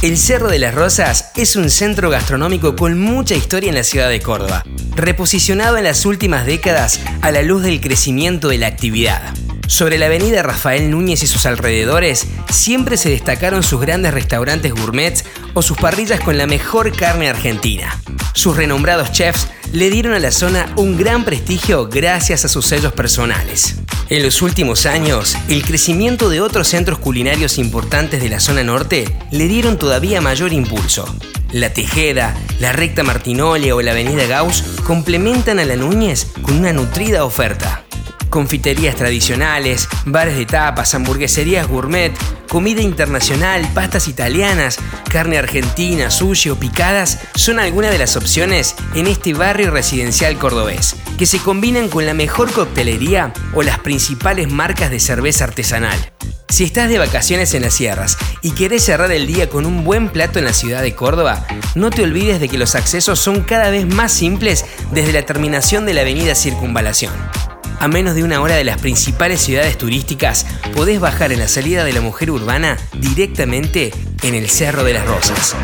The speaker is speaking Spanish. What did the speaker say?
El Cerro de las Rosas es un centro gastronómico con mucha historia en la ciudad de Córdoba, reposicionado en las últimas décadas a la luz del crecimiento de la actividad. Sobre la avenida Rafael Núñez y sus alrededores siempre se destacaron sus grandes restaurantes gourmets o sus parrillas con la mejor carne argentina. Sus renombrados chefs le dieron a la zona un gran prestigio gracias a sus sellos personales. En los últimos años, el crecimiento de otros centros culinarios importantes de la zona norte le dieron todavía mayor impulso. La Tejeda, la Recta Martinolia o la Avenida Gauss complementan a la Núñez con una nutrida oferta confiterías tradicionales, bares de tapas, hamburgueserías gourmet, comida internacional, pastas italianas, carne argentina, sushi o picadas son algunas de las opciones en este barrio residencial cordobés, que se combinan con la mejor coctelería o las principales marcas de cerveza artesanal. Si estás de vacaciones en las sierras y querés cerrar el día con un buen plato en la ciudad de Córdoba, no te olvides de que los accesos son cada vez más simples desde la terminación de la avenida Circunvalación. A menos de una hora de las principales ciudades turísticas, podés bajar en la salida de la mujer urbana directamente en el Cerro de las Rosas.